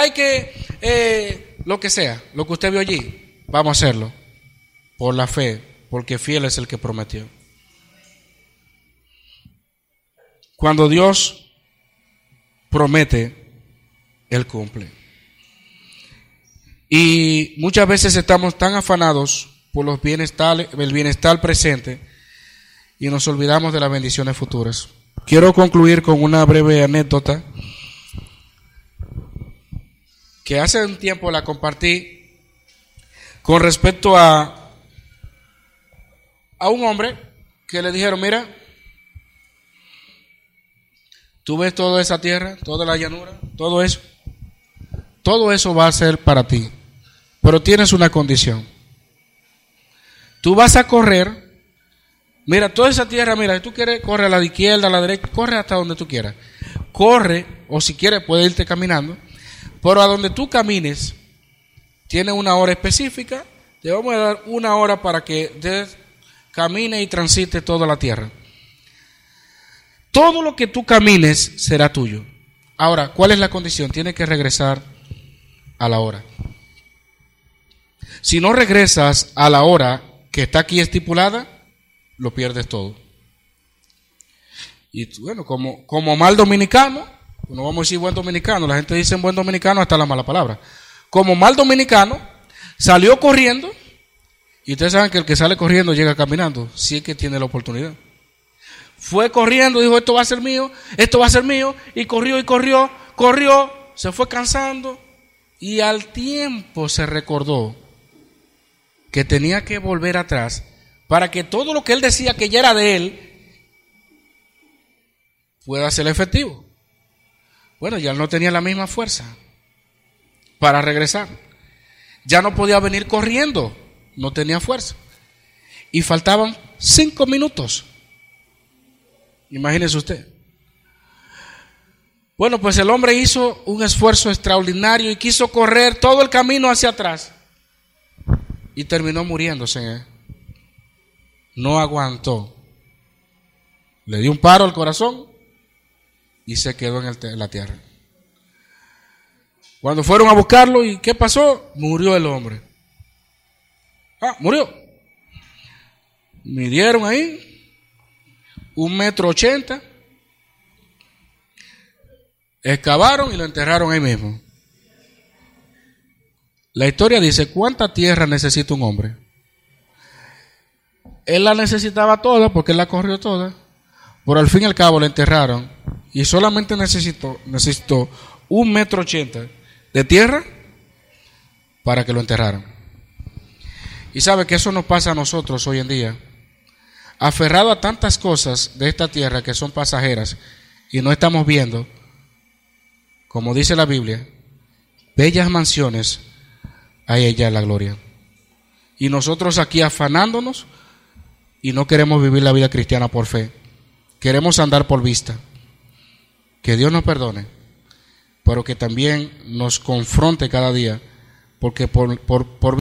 Hay que, eh, lo que sea, lo que usted vio allí, vamos a hacerlo. Por la fe, porque fiel es el que prometió. Cuando Dios promete, Él cumple. Y muchas veces estamos tan afanados por los bienestar, el bienestar presente y nos olvidamos de las bendiciones futuras. Quiero concluir con una breve anécdota que hace un tiempo la compartí con respecto a, a un hombre que le dijeron, mira, tú ves toda esa tierra, toda la llanura, todo eso, todo eso va a ser para ti, pero tienes una condición. Tú vas a correr, mira, toda esa tierra, mira, si tú quieres, corre a la izquierda, a la derecha, corre hasta donde tú quieras. Corre, o si quieres, puedes irte caminando pero a donde tú camines, tiene una hora específica. Te vamos a dar una hora para que camine y transite toda la tierra. Todo lo que tú camines será tuyo. Ahora, ¿cuál es la condición? Tiene que regresar a la hora. Si no regresas a la hora que está aquí estipulada, lo pierdes todo. Y bueno, como, como mal dominicano, no vamos a decir buen dominicano, la gente dice buen dominicano hasta la mala palabra. Como mal dominicano, salió corriendo, y ustedes saben que el que sale corriendo llega caminando, si es que tiene la oportunidad. Fue corriendo, dijo, esto va a ser mío, esto va a ser mío, y corrió y corrió, corrió, se fue cansando, y al tiempo se recordó que tenía que volver atrás para que todo lo que él decía que ya era de él pueda ser efectivo. Bueno, ya no tenía la misma fuerza para regresar. Ya no podía venir corriendo, no tenía fuerza. Y faltaban cinco minutos. Imagínese usted. Bueno, pues el hombre hizo un esfuerzo extraordinario y quiso correr todo el camino hacia atrás. Y terminó muriéndose. ¿eh? No aguantó. Le dio un paro al corazón y se quedó en, la tierra. Cuando fueron a buscarlo, ¿y qué pasó? Murió el hombre. Ah, murió. Midieron ahí un metro ochenta, excavaron y lo enterraron ahí mismo. La historia dice, ¿cuánta tierra necesita un hombre? Él la necesitaba toda porque él la corrió toda. Por al fin y al cabo la enterraron y solamente necesitó, un metro ochenta de tierra para que lo enterraran. Y sabe que eso nos pasa a nosotros hoy en día, aferrado a tantas cosas de esta tierra que son pasajeras y no estamos viendo, como dice la Biblia, bellas mansiones hay ella en la gloria. Y nosotros aquí afanándonos y no queremos vivir la vida cristiana por fe, queremos andar por vista. Que Dios nos perdone, pero que también nos confronte cada día, porque por, por, por